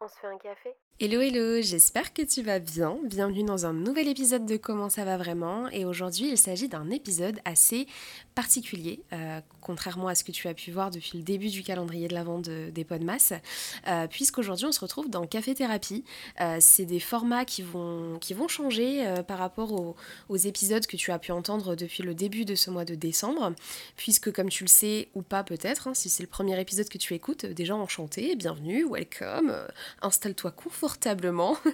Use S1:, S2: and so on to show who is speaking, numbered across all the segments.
S1: On se fait un café?
S2: Hello hello, j'espère que tu vas bien. Bienvenue dans un nouvel épisode de Comment ça va vraiment. Et aujourd'hui, il s'agit d'un épisode assez particulier, euh, contrairement à ce que tu as pu voir depuis le début du calendrier de la vente des Podmas, euh, puisqu'aujourd'hui on se retrouve dans Café Thérapie. Euh, c'est des formats qui vont, qui vont changer euh, par rapport aux, épisodes que tu as pu entendre depuis le début de ce mois de décembre, puisque comme tu le sais, ou pas peut-être, hein, si c'est le premier épisode que tu écoutes, déjà enchanté, bienvenue, welcome, installe-toi confortablement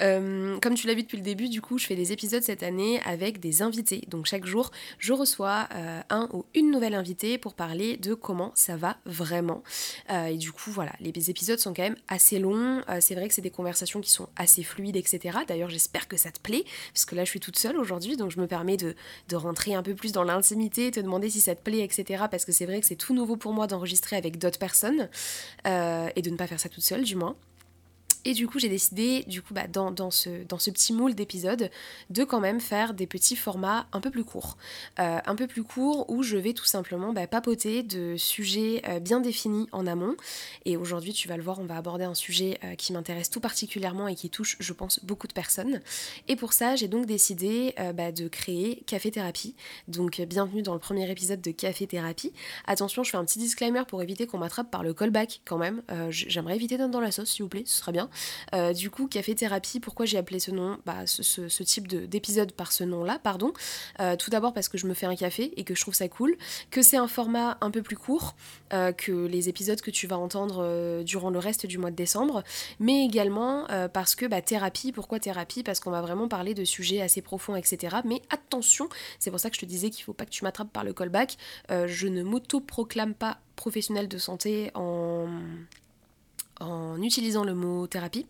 S2: Euh, comme tu l'as vu depuis le début, du coup, je fais des épisodes cette année avec des invités. Donc chaque jour, je reçois euh, un ou une nouvelle invitée pour parler de comment ça va vraiment. Euh, et du coup, voilà, les épisodes sont quand même assez longs. c'est vrai que c'est des conversations qui sont assez fluides, etc. D'ailleurs, j'espère que ça te plaît, parce que là, je suis toute seule aujourd'hui, donc je me permets de, de rentrer un peu plus dans l'intimité, te demander si ça te plaît, etc. Parce que c'est vrai que c'est tout nouveau pour moi d'enregistrer avec d'autres personnes et de ne pas faire ça toute seule, du moins. Et du coup, j'ai décidé, du coup, bah, dans, ce, dans ce petit moule d'épisodes, de quand même faire des petits formats un peu plus courts. Euh, un peu plus courts où je vais tout simplement bah, papoter de sujets euh, bien définis en amont. Et aujourd'hui, tu vas le voir, on va aborder un sujet euh, qui m'intéresse tout particulièrement et qui touche, je pense, beaucoup de personnes. Et pour ça, j'ai donc décidé bah, de créer Café Thérapie. Donc, bienvenue dans le premier épisode de Café Thérapie. Attention, je fais un petit disclaimer pour éviter qu'on m'attrape par le callback quand même. J'aimerais éviter d'être dans la sauce, s'il vous plaît, ce serait bien. Euh, du coup, Café Thérapie, pourquoi j'ai appelé ce nom bah, ce, type d'épisode par ce nom-là, pardon. Euh, tout d'abord parce que je me fais un café et que je trouve ça cool, que c'est un format un peu plus court euh, que les épisodes que tu vas entendre durant le reste du mois de décembre, mais également parce que bah, thérapie, pourquoi thérapie? Parce qu'on va vraiment parler de sujets assez profonds, etc. Mais attention, c'est pour ça que je te disais qu'il faut pas que tu m'attrapes par le callback. je ne m'auto-proclame pas professionnel de santé en en utilisant le mot thérapie,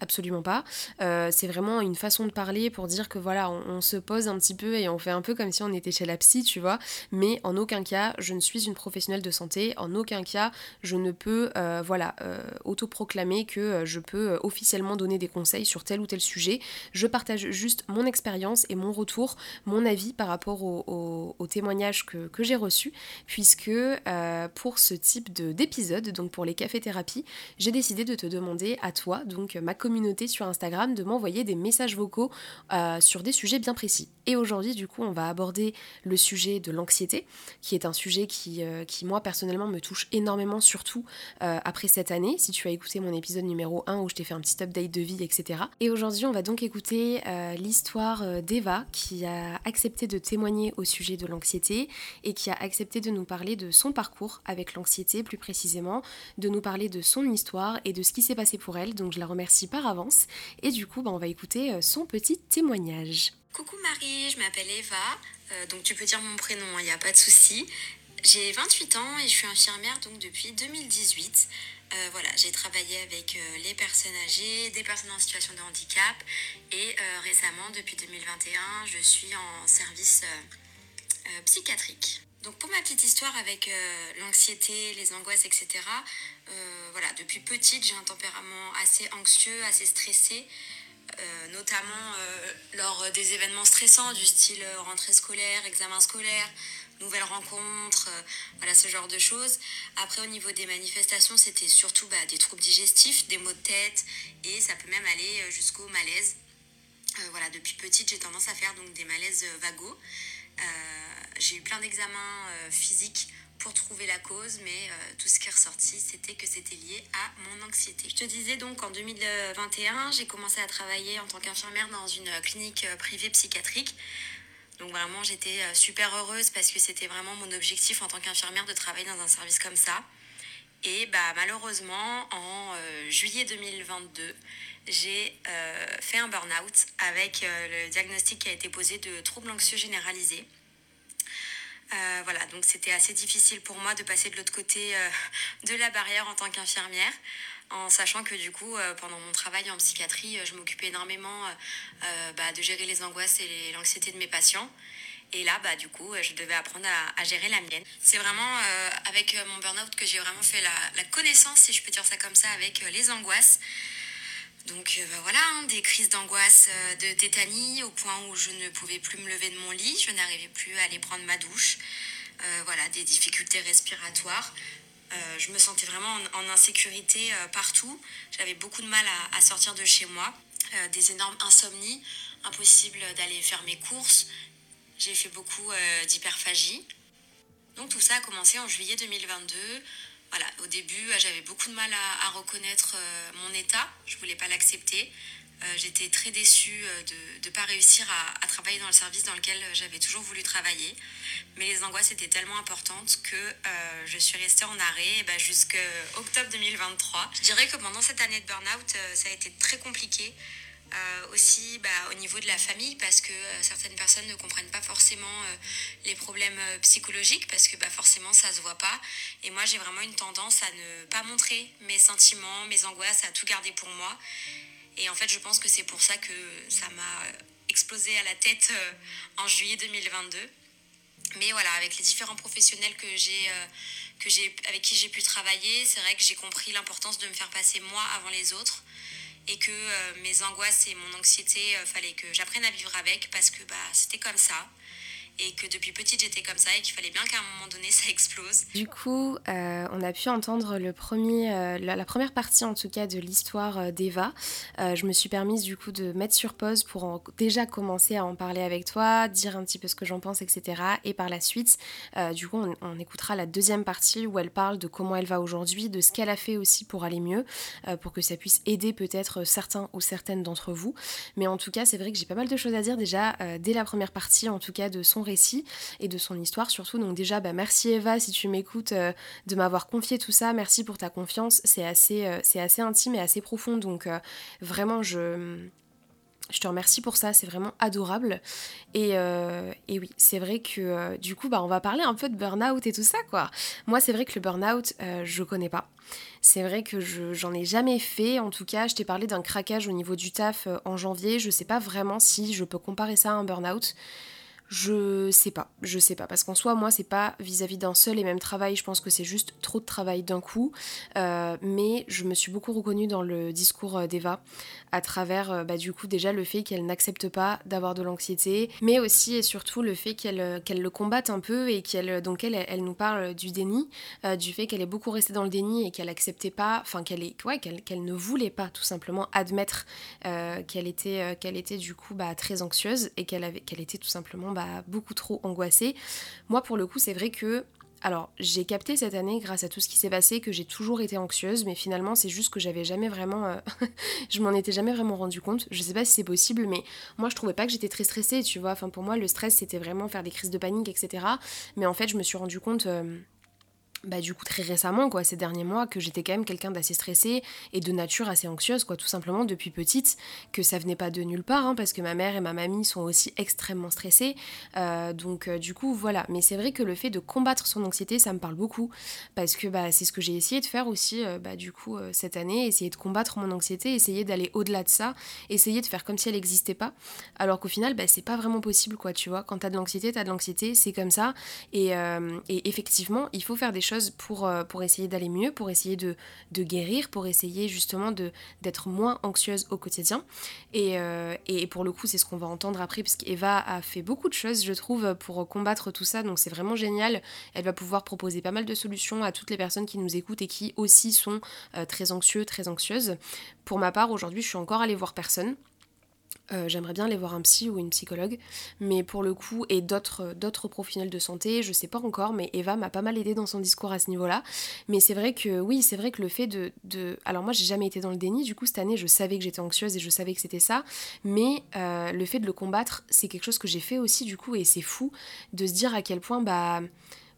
S2: absolument pas. Euh, c'est vraiment une façon de parler pour dire que voilà, on, se pose un petit peu et on fait un peu comme si on était chez la psy, tu vois. Mais en aucun cas, je ne suis une professionnelle de santé. En aucun cas, je ne peux, euh, voilà, euh, autoproclamer que je peux officiellement donner des conseils sur tel ou tel sujet. Je partage juste mon expérience et mon retour, mon avis par rapport au, témoignages que, que j'ai reçus, puisque pour ce type d'épisode, donc pour les cafés-thérapies, j'ai décidé de te demander à toi, donc ma communauté sur Instagram, de m'envoyer des messages vocaux euh, sur des sujets bien précis. Et aujourd'hui, du coup, on va aborder le sujet de l'anxiété, qui est un sujet qui, euh, qui, moi, personnellement, me touche énormément, surtout euh, après cette année. Si tu as écouté mon épisode numéro 1 où je t'ai fait un petit update de vie, etc. Et aujourd'hui, on va donc écouter l'histoire d'Eva, qui a accepté de témoigner au sujet de l'anxiété et qui a accepté de nous parler de son parcours avec l'anxiété, plus précisément, de nous parler de son histoire et de ce qui s'est passé pour elle, donc je la remercie par avance. Et du coup, bah, on va écouter euh, son petit témoignage.
S3: Coucou Marie, je m'appelle Eva, euh, donc tu peux dire mon prénom, il hein, n'y a pas de souci. J'ai 28 ans et je suis infirmière donc depuis 2018. Euh, voilà, j'ai travaillé avec les personnes âgées, des personnes en situation de handicap et récemment, depuis 2021, je suis en service psychiatrique. Donc pour ma petite histoire avec l'anxiété, les angoisses, etc., euh, voilà, depuis petite, j'ai un tempérament assez anxieux, assez stressé, euh, notamment euh, lors des événements stressants du style rentrée scolaire, examen scolaire, nouvelles rencontres, voilà ce genre de choses. Après, au niveau des manifestations, c'était surtout bah, des troubles digestifs, des maux de tête, et ça peut même aller jusqu'au malaise. voilà, depuis petite, j'ai tendance à faire donc des malaises vagos. J'ai eu plein d'examens physiques pour trouver la cause, mais euh, tout ce qui est ressorti, c'était que c'était lié à mon anxiété. Je te disais donc en 2021, j'ai commencé à travailler en tant qu'infirmière dans une clinique euh, privée psychiatrique. Donc vraiment, j'étais euh, super heureuse parce que c'était vraiment mon objectif en tant qu'infirmière de travailler dans un service comme ça. Et bah, malheureusement, en juillet 2022, j'ai fait un burn-out avec le diagnostic qui a été posé de troubles anxieux généralisés. Euh, voilà, donc c'était assez difficile pour moi de passer de l'autre côté euh, de la barrière en tant qu'infirmière, en sachant que du coup, euh, pendant mon travail en psychiatrie, je m'occupais énormément bah, de gérer les angoisses et l'anxiété de mes patients. Et là, bah, du coup, je devais apprendre à, gérer la mienne. C'est vraiment avec mon burn-out que j'ai vraiment fait la, connaissance, si je peux dire ça comme ça, avec les angoisses. Donc euh, bah voilà, hein, des crises d'angoisse euh, de tétanie au point où je ne pouvais plus me lever de mon lit, je n'arrivais plus à aller prendre ma douche. Euh, voilà, des difficultés respiratoires. je me sentais vraiment en, insécurité partout. J'avais beaucoup de mal à, sortir de chez moi. des énormes insomnies, impossible d'aller faire mes courses. J'ai fait beaucoup d'hyperphagie. Donc tout ça a commencé en juillet 2022. Voilà, au début, j'avais beaucoup de mal à, reconnaître mon état. Je voulais pas l'accepter. Euh, j'étais très déçue euh, de ne pas réussir à, travailler dans le service dans lequel j'avais toujours voulu travailler. Mais les angoisses étaient tellement importantes que euh, je suis restée en arrêt bah, jusqu'à octobre 2023. Je dirais que pendant cette année de burn-out, ça a été très compliqué. Aussi bah, au niveau de la famille parce que certaines personnes ne comprennent pas forcément les problèmes psychologiques parce que bah, forcément ça se voit pas. Et moi j'ai vraiment une tendance à ne pas montrer mes sentiments, mes angoisses, à tout garder pour moi. Et en fait, je pense que c'est pour ça que ça m'a explosé à la tête euh, en juillet 2022. Mais voilà, avec les différents professionnels que j'ai, euh, que avec qui j'ai pu travailler, c'est vrai que j'ai compris l'importance de me faire passer moi avant les autres et que euh, mes angoisses et mon anxiété, il fallait que j'apprenne à vivre avec parce que bah, c'était comme ça et que depuis petite j'étais comme ça et qu'il fallait bien qu'à un moment donné ça explose.
S2: Du coup, euh, on a pu entendre le premier, euh, la, première partie en tout cas de l'histoire euh, d'Eva. je me suis permise du coup de mettre sur pause pour déjà commencer à en parler avec toi, dire un petit peu ce que j'en pense, etc. Et par la suite, du coup, on, écoutera la deuxième partie où elle parle de comment elle va aujourd'hui, de ce qu'elle a fait aussi pour aller mieux, pour que ça puisse aider peut-être certains ou certaines d'entre vous. Mais en tout cas, c'est vrai que j'ai pas mal de choses à dire déjà dès la première partie, en tout cas de son récit et de son histoire surtout. Donc déjà, bah, merci Eva si tu m'écoutes euh, de m'avoir confié tout ça. Merci pour ta confiance. C'est assez, euh, c'est assez intime et assez profond. Donc euh, vraiment, je... Je te remercie pour ça, c'est vraiment adorable. Et, oui, c'est vrai que du coup, bah, on va parler un peu de burn-out et tout ça, quoi. Moi, c'est vrai que le burn-out, je connais pas. C'est vrai que je, j'en ai jamais fait. En tout cas, je t'ai parlé d'un craquage au niveau du taf en janvier. Je sais pas vraiment si je peux comparer ça à un burn-out. Je sais pas, je sais pas, parce qu'en soi, moi, c'est pas vis-à-vis d'un seul et même travail, je pense que c'est juste trop de travail d'un coup, euh, mais je me suis beaucoup reconnue dans le discours euh, d'Eva, à travers, euh, bah, du coup, déjà le fait qu'elle n'accepte pas d'avoir de l'anxiété, mais aussi et surtout le fait qu'elle qu'elle le combatte un peu et qu'elle, donc elle, elle nous parle du déni, du fait qu'elle est beaucoup restée dans le déni et qu'elle acceptait pas, enfin qu'elle est, ouais, qu'elle, ne voulait pas tout simplement admettre qu'elle était, qu'elle était du coup bah, très anxieuse et qu'elle avait, qu'elle était tout simplement beaucoup trop angoissée. Moi, pour le coup, c'est vrai que alors, j'ai capté cette année, grâce à tout ce qui s'est passé, que j'ai toujours été anxieuse, mais finalement, c'est juste que j'avais jamais vraiment. Euh, je m'en étais jamais vraiment rendu compte. Je sais pas si c'est possible, mais moi, je trouvais pas que j'étais très stressée, tu vois. Enfin, pour moi, le stress, c'était vraiment faire des crises de panique, etc. Mais en fait, je me suis rendu compte. Euh, bah, du coup très récemment quoi ces derniers mois que j'étais quand même quelqu'un d'assez stressé et de nature assez anxieuse quoi tout simplement depuis petite que ça venait pas de nulle part hein, parce que ma mère et ma mamie sont aussi extrêmement stressées. Euh, donc euh, du coup voilà. Mais c'est vrai que le fait de combattre son anxiété ça me parle beaucoup. Parce que bah, c'est ce que j'ai essayé de faire aussi euh, bah, du coup cette année essayer de combattre mon anxiété essayer d'aller au-delà de ça essayer de faire comme si elle n'existait pas. Alors qu'au final bah, c'est pas vraiment possible quoi tu vois. Quand t'as de l'anxiété t'as de l'anxiété c'est comme ça. Et, et effectivement il faut faire des choses pour, euh, pour essayer d'aller mieux, pour essayer de, de, guérir, pour essayer justement d'être moins anxieuse au quotidien. Et, euh, et pour le coup, c'est ce qu'on va entendre après, parce qu'Eva a fait beaucoup de choses, je trouve, pour combattre tout ça. Donc c'est vraiment génial. Elle va pouvoir proposer pas mal de solutions à toutes les personnes qui nous écoutent et qui aussi sont euh, très anxieux, très anxieuses. Pour ma part, aujourd'hui, je suis encore allée voir personne. Euh, j'aimerais bien aller voir un psy ou une psychologue, mais pour le coup, et d'autres, d'autres professionnels de santé, je sais pas encore, mais Eva m'a pas mal aidé dans son discours à ce niveau-là. Mais c'est vrai que, oui, c'est vrai que le fait de. de... Alors, moi, j'ai jamais été dans le déni, du coup, cette année, je savais que j'étais anxieuse et je savais que c'était ça, mais euh, le fait de le combattre, c'est quelque chose que j'ai fait aussi, du coup, et c'est fou de se dire à quel point, bah.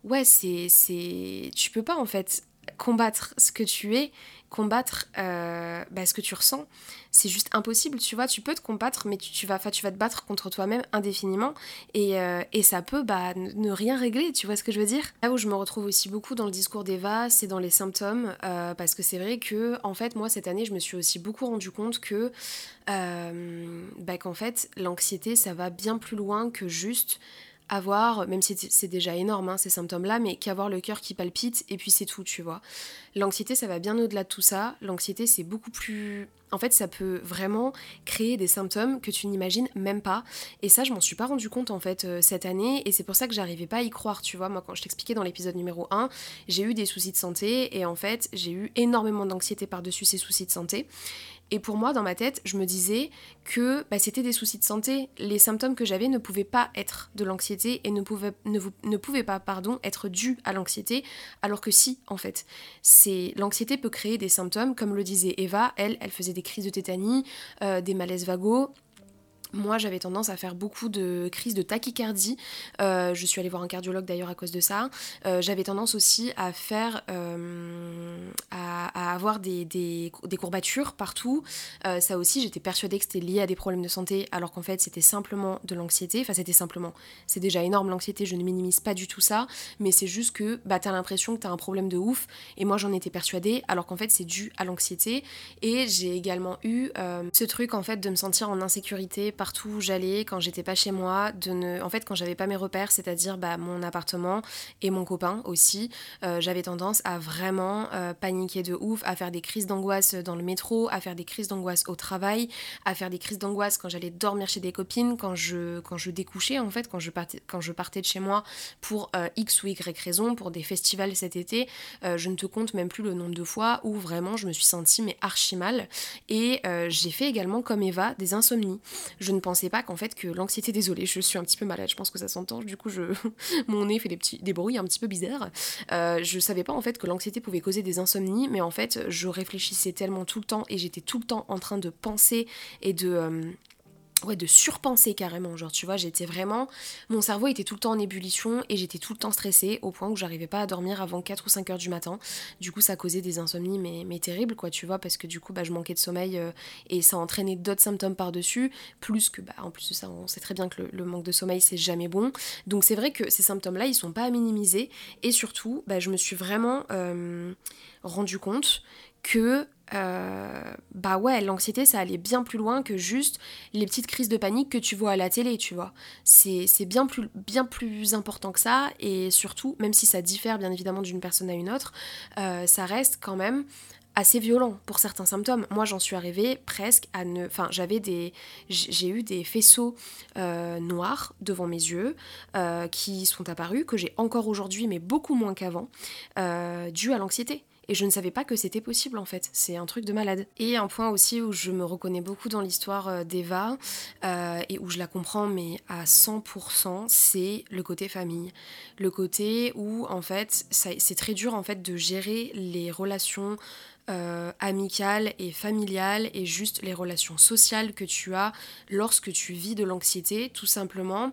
S2: Ouais, c'est. c'est... Tu peux pas, en fait, combattre ce que tu es combattre euh, bah, ce que tu ressens. C'est juste impossible, tu vois. Tu peux te combattre, mais tu, vas, tu vas te battre contre toi-même indéfiniment. Et, euh, et ça peut bah, ne rien régler, tu vois ce que je veux dire? Là où je me retrouve aussi beaucoup dans le discours d'Eva, c'est dans les symptômes. Euh, parce que c'est vrai que, en fait, moi, cette année, je me suis aussi beaucoup rendu compte que, bah, fait, l'anxiété, ça va bien plus loin que juste avoir, même si c'est déjà énorme hein, ces symptômes-là, mais qu'avoir le cœur qui palpite et puis c'est tout, tu vois. L'anxiété, ça va bien au-delà de tout ça. L'anxiété, c'est beaucoup plus en fait, ça peut vraiment créer des symptômes que tu n'imagines même pas. Et ça, je m'en suis pas rendu compte en fait euh, cette année. Et c'est pour ça que j'arrivais pas à y croire. Tu vois, moi, quand je t'expliquais dans l'épisode numéro 1, j'ai eu des soucis de santé. Et en fait, j'ai eu énormément d'anxiété par-dessus ces soucis de santé. Et pour moi, dans ma tête, je me disais que bah, c'était des soucis de santé. Les symptômes que j'avais ne pouvaient pas être de l'anxiété et ne pouvaient, ne, ne pouvaient pas pardon, être dus à l'anxiété, alors que si, en fait. c'est L'anxiété peut créer des symptômes, comme le disait Eva, elle, elle faisait des crises de tétanie, euh, des malaises vagos, moi, j'avais tendance à faire beaucoup de crises de tachycardie. Euh, je suis allée voir un cardiologue d'ailleurs à cause de ça. Euh, j'avais tendance aussi à faire, euh, à, avoir des, des, courbatures partout. ça aussi, j'étais persuadée que c'était lié à des problèmes de santé, alors qu'en fait, c'était simplement de l'anxiété. Enfin, c'était simplement, c'est déjà énorme l'anxiété. Je ne minimise pas du tout ça, mais c'est juste que bah, t'as l'impression que t'as un problème de ouf. Et moi, j'en étais persuadée, alors qu'en fait, c'est dû à l'anxiété. Et j'ai également eu ce truc en fait de me sentir en insécurité partout où j'allais, quand j'étais pas chez moi, de ne... en fait quand j'avais pas mes repères, c'est-à-dire bah, mon appartement et mon copain aussi, euh, j'avais tendance à vraiment euh, paniquer de ouf, à faire des crises d'angoisse dans le métro, à faire des crises d'angoisse au travail, à faire des crises d'angoisse quand j'allais dormir chez des copines, quand je, quand je découchais en fait, quand je partais, quand je partais de chez moi pour euh, X ou Y raison, pour des festivals cet été, je ne te compte même plus le nombre de fois où vraiment je me suis sentie mais archi mal. Et j'ai fait également comme Eva des insomnies ne pensais pas qu'en fait que l'anxiété, désolée, je suis un petit peu malade, je pense que ça s'entend, du coup je, mon nez fait des petits des bruits un petit peu bizarres. Euh, je savais pas en fait que l'anxiété pouvait causer des insomnies, mais en fait je réfléchissais tellement tout le temps et j'étais tout le temps en train de penser et de euh, ouais, de surpenser carrément. Genre, tu vois, j'étais vraiment. Mon cerveau était tout le temps en ébullition et j'étais tout le temps stressée au point où j'arrivais pas à dormir avant 4 ou 5 heures du matin. Du coup, ça causait des insomnies, mais, mais terribles, quoi, tu vois, parce que du coup, bah, je manquais de sommeil euh, et ça entraînait d'autres symptômes par-dessus. Plus que, bah, en plus de ça, on sait très bien que le, manque de sommeil, c'est jamais bon. Donc, c'est vrai que ces symptômes-là, ils sont pas à minimiser. Et surtout, bah, je me suis vraiment euh, rendu compte que euh, bah ouais, l'anxiété, ça allait bien plus loin que juste les petites crises de panique que tu vois à la télé, tu vois. C'est bien plus, bien plus important que ça, et surtout, même si ça diffère bien évidemment d'une personne à une autre, euh, ça reste quand même assez violent pour certains symptômes. Moi, j'en suis arrivée presque à ne... Enfin, j'avais des... J'ai eu des faisceaux euh, noirs devant mes yeux qui sont apparus, que j'ai encore aujourd'hui, mais beaucoup moins qu'avant, dû à l'anxiété. Et je ne savais pas que c'était possible en fait. C'est un truc de malade. Et un point aussi où je me reconnais beaucoup dans l'histoire euh, d'Eva euh, et où je la comprends mais à 100%, c'est le côté famille. Le côté où en fait c'est très dur en fait de gérer les relations euh, amicales et familiales et juste les relations sociales que tu as lorsque tu vis de l'anxiété, tout simplement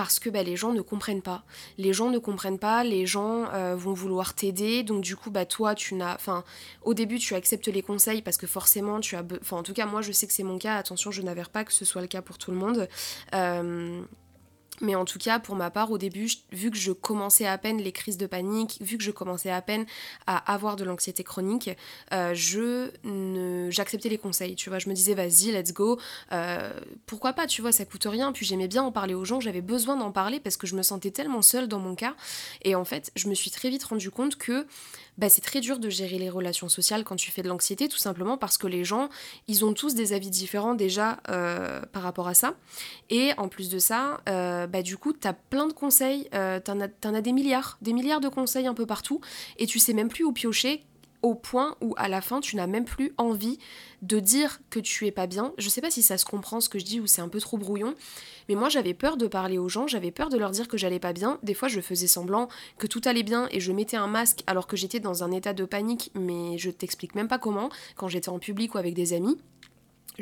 S2: parce que bah, les gens ne comprennent pas. Les gens ne comprennent pas, les gens euh, vont vouloir t'aider, donc du coup, bah, toi, tu n'as... Enfin, au début, tu acceptes les conseils parce que forcément, tu as... Enfin, en tout cas, moi, je sais que c'est mon cas, attention, je n'avère pas que ce soit le cas pour tout le monde. Euh, mais en tout cas, pour ma part, au début, vu que je commençais à peine les crises de panique, vu que je commençais à peine à avoir de l'anxiété chronique, euh, je ne, j'acceptais les conseils. Tu vois, je me disais, vas-y, let's go. Euh, pourquoi pas, tu vois, ça coûte rien. Puis j'aimais bien en parler aux gens. J'avais besoin d'en parler parce que je me sentais tellement seule dans mon cas. Et en fait, je me suis très vite rendu compte que bah, c'est très dur de gérer les relations sociales quand tu fais de l'anxiété, tout simplement parce que les gens, ils ont tous des avis différents déjà euh, par rapport à ça. Et en plus de ça, euh, bah, du coup, tu as plein de conseils, euh, t'en as, as des milliards, des milliards de conseils un peu partout, et tu sais même plus où piocher au point où à la fin tu n'as même plus envie de dire que tu es pas bien. Je sais pas si ça se comprend ce que je dis ou c'est un peu trop brouillon, mais moi j'avais peur de parler aux gens, j'avais peur de leur dire que j'allais pas bien. Des fois je faisais semblant que tout allait bien et je mettais un masque alors que j'étais dans un état de panique, mais je t'explique même pas comment, quand j'étais en public ou avec des amis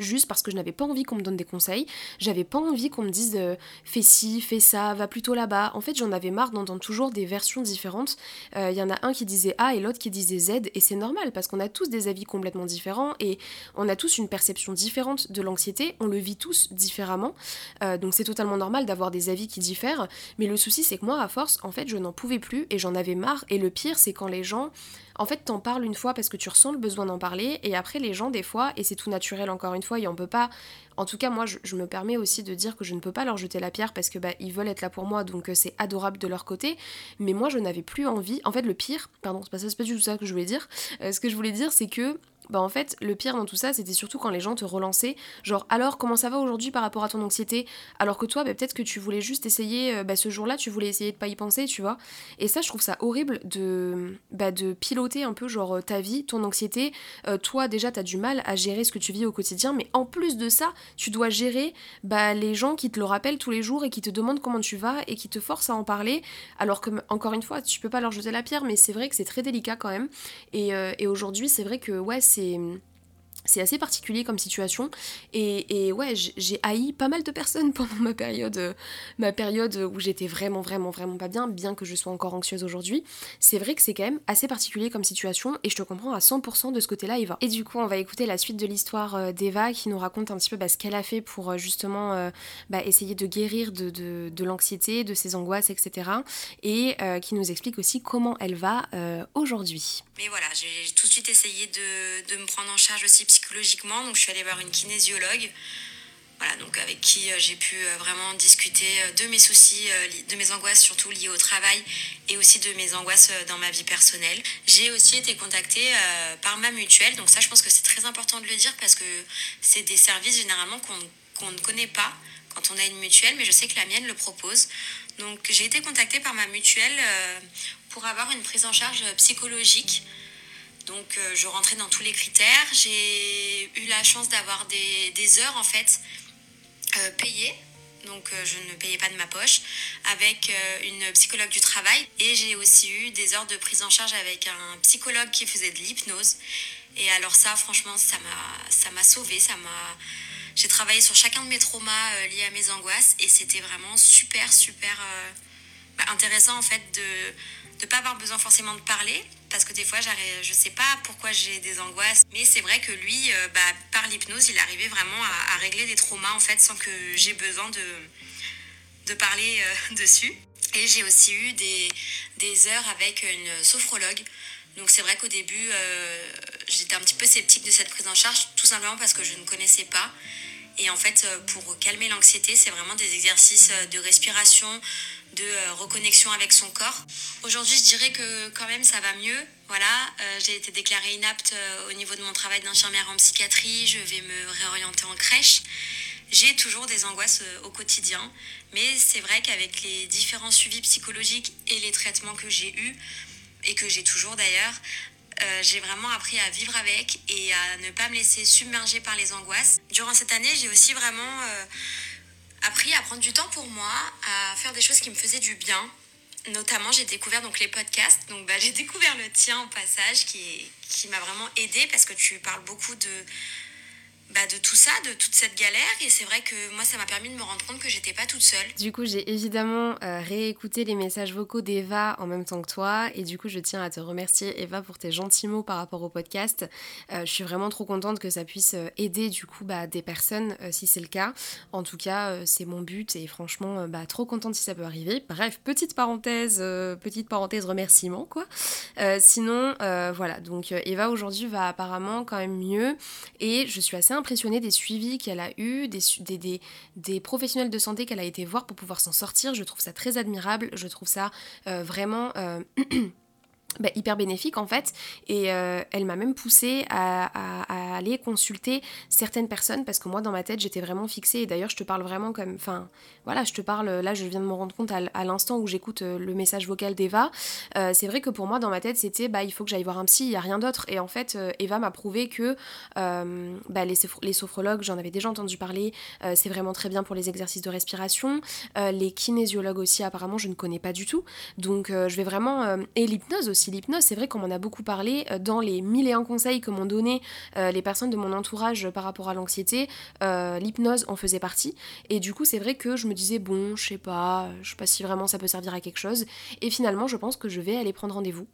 S2: juste parce que je n'avais pas envie qu'on me donne des conseils, j'avais pas envie qu'on me dise euh, fais ci, fais ça, va plutôt là-bas. En fait, j'en avais marre d'entendre toujours des versions différentes. Il euh, y en a un qui disait A et l'autre qui disait Z, et c'est normal parce qu'on a tous des avis complètement différents et on a tous une perception différente de l'anxiété, on le vit tous différemment. Euh, donc c'est totalement normal d'avoir des avis qui diffèrent, mais le souci c'est que moi, à force, en fait, je n'en pouvais plus et j'en avais marre. Et le pire, c'est quand les gens en fait, t'en parles une fois parce que tu ressens le besoin d'en parler, et après, les gens, des fois, et c'est tout naturel encore une fois, et on peut pas. En tout cas, moi, je, me permets aussi de dire que je ne peux pas leur jeter la pierre parce que bah, ils veulent être là pour moi, donc euh, c'est adorable de leur côté. Mais moi, je n'avais plus envie. En fait, le pire, pardon, c'est pas, pas du tout ça que je voulais dire. Euh, ce que je voulais dire, c'est que bah en fait, le pire dans tout ça, c'était surtout quand les gens te relançaient, genre alors comment ça va aujourd'hui par rapport à ton anxiété? Alors que toi, bah, peut-être que tu voulais juste essayer, euh, bah, ce jour-là, tu voulais essayer de pas y penser, tu vois. Et ça, je trouve ça horrible de, bah, de piloter un peu, genre, euh, ta vie, ton anxiété. Euh, toi, déjà, t'as du mal à gérer ce que tu vis au quotidien, mais en plus de ça, tu dois gérer bah, les gens qui te le rappellent tous les jours et qui te demandent comment tu vas et qui te forcent à en parler. Alors que, encore une fois, tu peux pas leur jeter la pierre, mais c'est vrai que c'est très délicat quand même. Et, et aujourd'hui, c'est vrai que, ouais, c'est c'est assez particulier comme situation. Et, et ouais j'ai haï pas mal de personnes pendant ma période euh, ma période où j'étais vraiment vraiment vraiment pas bien bien que je sois encore anxieuse aujourd'hui. C'est vrai que c'est quand même assez particulier comme situation et je te comprends à 100% de ce côté là Eva. Et du coup on va écouter la suite de l'histoire euh, d'Eva qui nous raconte un petit peu bah, ce qu'elle a fait pour euh, justement bah, essayer de guérir de, de, de l'anxiété de ses angoisses etc et qui nous explique aussi comment elle va aujourd'hui.
S3: Mais voilà j'ai tout de suite essayé de, de me prendre en charge aussi psychologiquement. Donc je suis allée voir une kinésiologue. Voilà, donc avec qui euh, j'ai pu euh, vraiment discuter euh, de mes soucis, de mes angoisses surtout liées au travail et aussi de mes angoisses dans ma vie personnelle. J'ai aussi été contactée par ma mutuelle, donc ça je pense que c'est très important de le dire parce que c'est des services généralement qu'on ne connaît pas quand on a une mutuelle, mais je sais que la mienne le propose. Donc j'ai été contactée par ma mutuelle pour avoir une prise en charge psychologique donc euh, je rentrais dans tous les critères. J'ai eu la chance d'avoir des, heures en fait euh, payées. Donc euh, je ne payais pas de ma poche avec une psychologue du travail. Et j'ai aussi eu des heures de prise en charge avec un psychologue qui faisait de l'hypnose. Et alors ça, franchement, ça m'a, ça m'a sauvée, ça m'a... J'ai travaillé sur chacun de mes traumas liés à mes angoisses et c'était vraiment super, super bah, intéressant en fait de ne pas avoir besoin forcément de parler, parce que des fois, je sais pas pourquoi j'ai des angoisses, mais c'est vrai que lui, euh, bah, par l'hypnose, il arrivait vraiment à, régler des traumas en fait sans que j'ai besoin de, de parler euh, dessus. Et j'ai aussi eu des, des, heures avec une sophrologue. Donc c'est vrai qu'au début, euh, j'étais un petit peu sceptique de cette prise en charge, tout simplement parce que je ne connaissais pas. Et en fait, pour calmer l'anxiété, c'est vraiment des exercices de respiration, de euh, reconnexion avec son corps. Aujourd'hui, je dirais que quand même ça va mieux. Voilà, euh, j'ai été déclarée inapte euh, au niveau de mon travail d'infirmière en psychiatrie. Je vais me réorienter en crèche. J'ai toujours des angoisses au quotidien, mais c'est vrai qu'avec les différents suivis psychologiques et les traitements que j'ai eus, et que j'ai toujours d'ailleurs, j'ai vraiment appris à vivre avec et à ne pas me laisser submerger par les angoisses. Durant cette année, j'ai aussi vraiment appris à prendre du temps pour moi, à faire des choses qui me faisaient du bien. Notamment, j'ai découvert donc les podcasts. Donc, bah, j'ai découvert le tien au passage qui, qui m'a vraiment aidé parce que tu parles beaucoup de, bah, de tout ça, de toute cette galère. Et c'est vrai que moi, ça m'a permis de me rendre compte que j'étais pas toute seule.
S2: Du coup, j'ai évidemment euh, réécouté les messages vocaux d'Eva en même temps que toi. Et du coup, je tiens à te remercier, Eva, pour tes gentils mots par rapport au podcast. Euh, je suis vraiment trop contente que ça puisse euh, aider, du coup, bah, des personnes, si c'est le cas. En tout cas, c'est mon but. Et franchement, bah, trop contente si ça peut arriver. Bref, petite parenthèse, petite parenthèse remerciement, quoi. sinon, voilà. Donc, Eva, aujourd'hui, va apparemment quand même mieux. Et je suis assez impressionnée des suivis qu'elle a eu, des, professionnels de santé qu'elle a été voir pour pouvoir s'en sortir. Je trouve ça très admirable, je trouve ça euh, vraiment... Bah, hyper bénéfique en fait. Et euh, elle m'a même poussée à, aller consulter certaines personnes parce que moi dans ma tête j'étais vraiment fixée. Et d'ailleurs je te parle vraiment comme enfin voilà je te parle là je viens de me rendre compte à, l'instant où j'écoute euh, le message vocal d'Eva. Euh, c'est vrai que pour moi dans ma tête c'était bah il faut que j'aille voir un psy il y a rien d'autre. Et en fait Eva m'a prouvé que bah, les, les, sophrologues j'en avais déjà entendu parler c'est vraiment très bien pour les exercices de respiration. Les kinésiologues aussi apparemment je ne connais pas du tout. Donc je vais vraiment et l'hypnose aussi l'hypnose, c'est vrai qu'on m'en a beaucoup parlé euh, dans les mille et un conseils que m'ont donné euh, les personnes de mon entourage par rapport à l'anxiété. Euh, l'hypnose en faisait partie. Et du coup, c'est vrai que je me disais, bon, je sais pas, je sais pas si vraiment ça peut servir à quelque chose. Et finalement, je pense que je vais aller prendre rendez-vous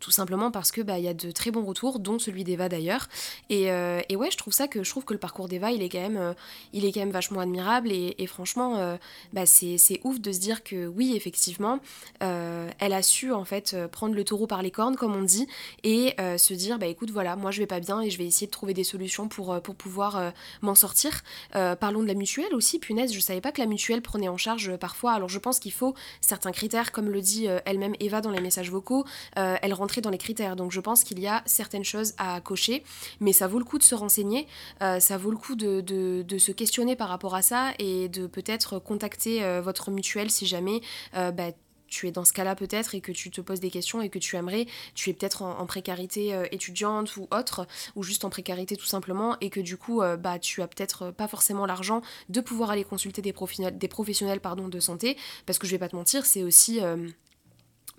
S2: tout simplement parce que bah y a de très bons retours dont celui d'Eva d'ailleurs. Et, euh, et, ouais je trouve ça que je trouve que le parcours d'Eva il est quand même euh, il est quand même vachement admirable. Et, franchement euh, bah c'est ouf de se dire que oui effectivement elle a su en fait prendre le taureau par les cornes comme on dit et se dire bah écoute voilà moi je vais pas bien et je vais essayer de trouver des solutions pour, pour pouvoir m'en sortir. Parlons de la mutuelle aussi punaise je savais pas que la mutuelle prenait en charge parfois. Alors je pense qu'il faut certains critères comme le dit elle-même Eva dans les messages vocaux. Elle rentre dans les critères. Donc je pense qu'il y a certaines choses à cocher, mais ça vaut le coup de se renseigner, ça vaut le coup de, se questionner par rapport à ça et de peut-être contacter votre mutuelle si jamais bah, tu es dans ce cas-là peut-être et que tu te poses des questions et que tu aimerais, tu es peut-être en, précarité euh, étudiante ou autre, ou juste en précarité tout simplement, et que du coup, euh, bah, tu as peut-être pas forcément l'argent de pouvoir aller consulter des, professionnels, des professionnels pardon, de santé, parce que je vais pas te mentir, c'est aussi... Euh,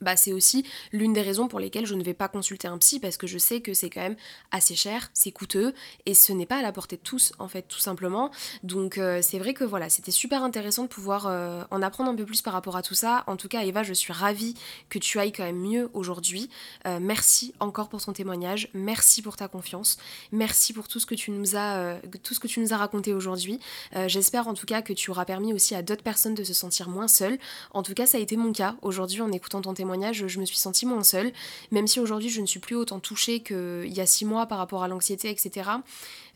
S2: bah, c'est aussi l'une des raisons pour lesquelles je ne vais pas consulter un psy parce que je sais que c'est quand même assez cher, c'est coûteux et ce n'est pas à la portée de tous en fait tout simplement. Donc euh, c'est vrai que voilà, c'était super intéressant de pouvoir euh, en apprendre un peu plus par rapport à tout ça. En tout cas Eva, je suis ravie que tu ailles quand même mieux aujourd'hui. Euh, merci encore pour ton témoignage, merci pour ta confiance, merci pour tout ce que tu nous as, tout ce que tu nous as raconté aujourd'hui. J'espère en tout cas que tu auras permis aussi à d'autres personnes de se sentir moins seules. En tout cas ça a été mon cas aujourd'hui en écoutant ton témoignage je me suis sentie moins seule, même si aujourd'hui je ne suis plus autant touchée qu'il y a six mois par rapport à l'anxiété, etc.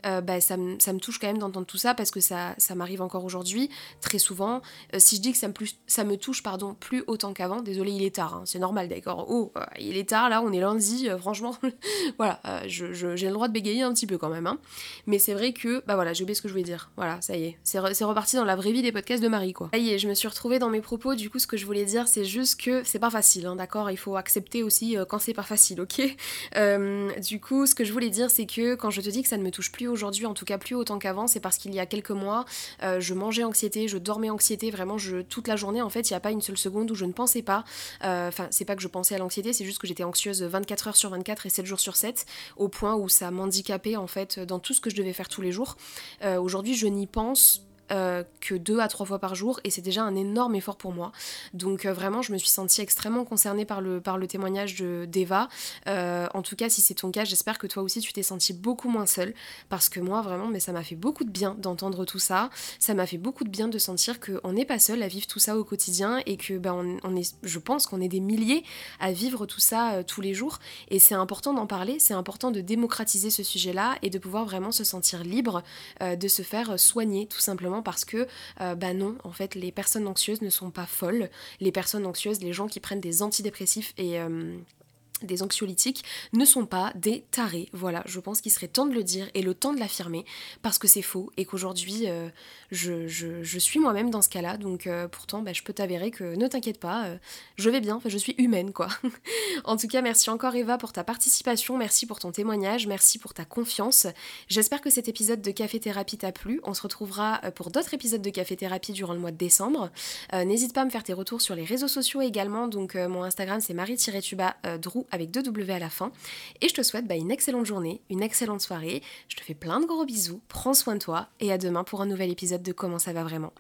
S2: Euh, bah, ça, me, touche quand même d'entendre tout ça parce que ça, m'arrive encore aujourd'hui, très souvent. Euh, si je dis que ça me, plus, ça me touche pardon, plus autant qu'avant, désolé, il est tard, hein, c'est normal, d'accord. Oh, euh, il est tard, là, on est lundi, franchement, voilà, j'ai le droit de bégayer un petit peu quand même. Hein. Mais c'est vrai que, bah voilà, j'ai oublié ce que je voulais dire. Voilà, ça y est, c'est reparti dans la vraie vie des podcasts de Marie, quoi. Ça y est, je me suis retrouvée dans mes propos, du coup, ce que je voulais dire, c'est juste que c'est pas facile, hein, d'accord Il faut accepter aussi quand c'est pas facile, ok? Du coup, ce que je voulais dire, c'est que quand je te dis que ça ne me touche plus aujourd'hui, en tout cas plus autant qu'avant, c'est parce qu'il y a quelques mois, euh, je mangeais anxiété, je dormais anxiété, vraiment toute la journée en fait, il n'y a pas une seule seconde où je ne pensais pas, euh, enfin c'est pas que je pensais à l'anxiété, c'est juste que j'étais anxieuse 24 heures sur 24 et 7 jours sur 7, au point où ça m'handicapait en fait dans tout ce que je devais faire tous les jours. Euh, aujourd'hui je n'y pense euh, que deux à trois fois par jour et c'est déjà un énorme effort pour moi. Donc euh, vraiment, je me suis sentie extrêmement concernée par le, par le témoignage d'Eva. Euh, en tout cas, si c'est ton cas, j'espère que toi aussi tu t'es sentie beaucoup moins seule parce que moi vraiment, mais ça m'a fait beaucoup de bien d'entendre tout ça. Ça m'a fait beaucoup de bien de sentir qu'on n'est pas seul à vivre tout ça au quotidien et que ben, on, est, je pense qu'on est des milliers à vivre tout ça tous les jours et c'est important d'en parler, c'est important de démocratiser ce sujet-là et de pouvoir vraiment se sentir libre de se faire soigner tout simplement parce que, euh, bah non, en fait, les personnes anxieuses ne sont pas folles. Les personnes anxieuses, les gens qui prennent des antidépressifs et euh, des anxiolytiques ne sont pas des tarés. Voilà, je pense qu'il serait temps de le dire et le temps de l'affirmer parce que c'est faux et qu'aujourd'hui euh, je, suis moi-même dans ce cas-là. Donc euh, pourtant, bah, je peux t'avérer que ne t'inquiète pas, euh, je vais bien, je suis humaine quoi. en tout cas, merci encore Eva pour ta participation, merci pour ton témoignage, merci pour ta confiance. J'espère que cet épisode de Café Thérapie t'a plu. On se retrouvera pour d'autres épisodes de Café Thérapie durant le mois de décembre. N'hésite pas à me faire tes retours sur les réseaux sociaux également. Donc mon Instagram c'est marie-tuba drou avec deux W à la fin. Et je te souhaite bah, une excellente journée, une excellente soirée. Je te fais plein de gros bisous, prends soin de toi et à demain pour un nouvel épisode de Comment ça va vraiment.